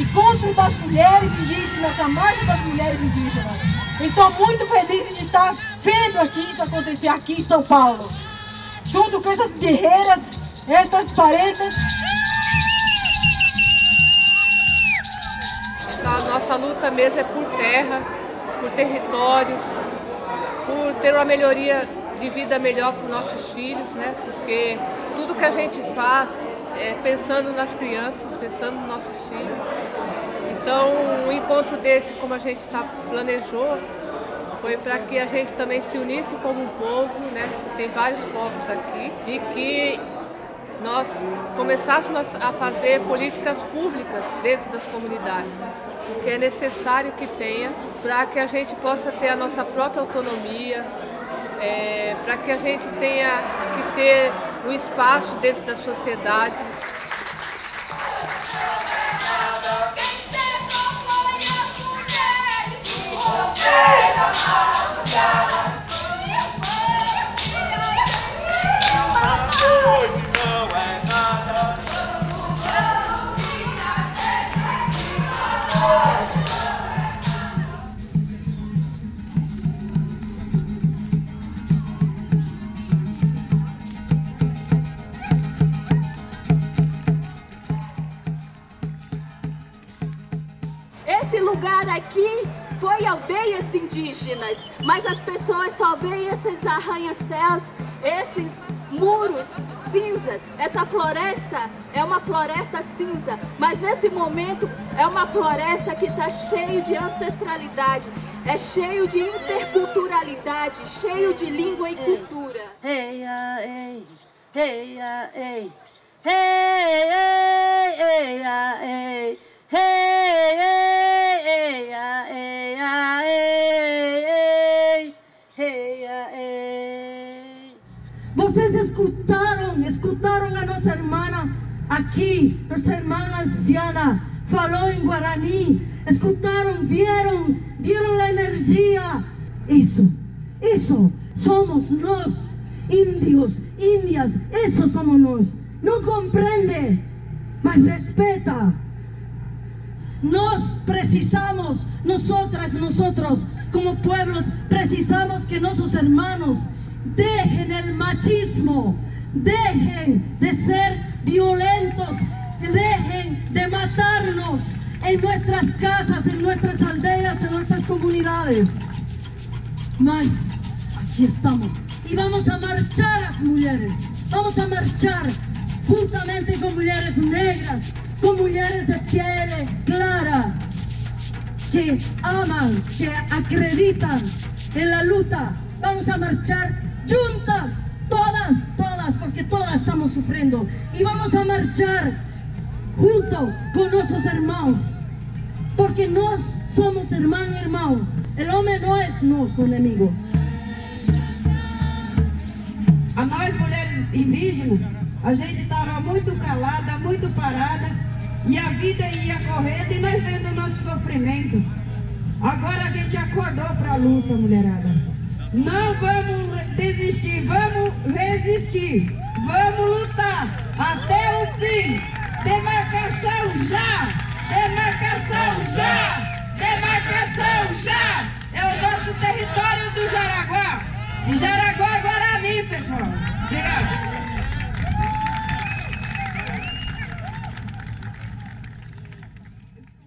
encontro das mulheres indígenas, a marcha das mulheres indígenas. Estou muito feliz de estar vendo isso acontecer aqui em São Paulo. Junto com essas guerreiras, essas paretas. A nossa luta mesmo é por terra, por territórios, por ter uma melhoria de vida melhor para os nossos filhos, né? Porque tudo que a gente faz é pensando nas crianças, pensando nos nossos filhos. Então, um encontro desse, como a gente tá, planejou, foi para que a gente também se unisse como um povo, né? Tem vários povos aqui, e que nós começássemos a fazer políticas públicas dentro das comunidades, o que é necessário que tenha para que a gente possa ter a nossa própria autonomia, é, para que a gente tenha que ter um espaço dentro da sociedade. Esse lugar aqui foi aldeias indígenas, mas as pessoas só veem esses arranha-céus, esses muros cinzas. Essa floresta é uma floresta cinza, mas nesse momento é uma floresta que está cheio de ancestralidade, é cheio de interculturalidade, cheio de língua e cultura. Hey, ah, hey, hey, ah, hey, hey, Vocês escutaram, escutaram a nossa irmã aqui, nossa irmã anciana, falou em Guarani, escutaram, viram, viram a energia. Isso, isso somos nós, índios, índias, isso somos nós. Não compreende, mas respeita. Nós precisamos, nosotras, nosotros, como pueblos, precisamos que nossos hermanos dejen el machismo, dejen de ser violentos, dejen de matarnos en nuestras casas, en nuestras aldeas, en nuestras comunidades. Mas aquí estamos y vamos a marchar las mujeres, vamos a marchar juntamente con mujeres negras, con mujeres de piel clara, que aman, que acreditan en la lucha. Vamos a marchar sufriendo. Y vamos a marchar junto con nuestros hermanos, porque nos somos hermano y hermano. El hombre no es nuestro enemigo. A nós, mulheres indígenas, a gente estava muito calada, muito parada, e a vida ia correndo e nós vendo o nosso sofrimento. Agora a gente acordou para a luta, mulherada. Não vamos desistir, vamos resistir, vamos lutar até o fim.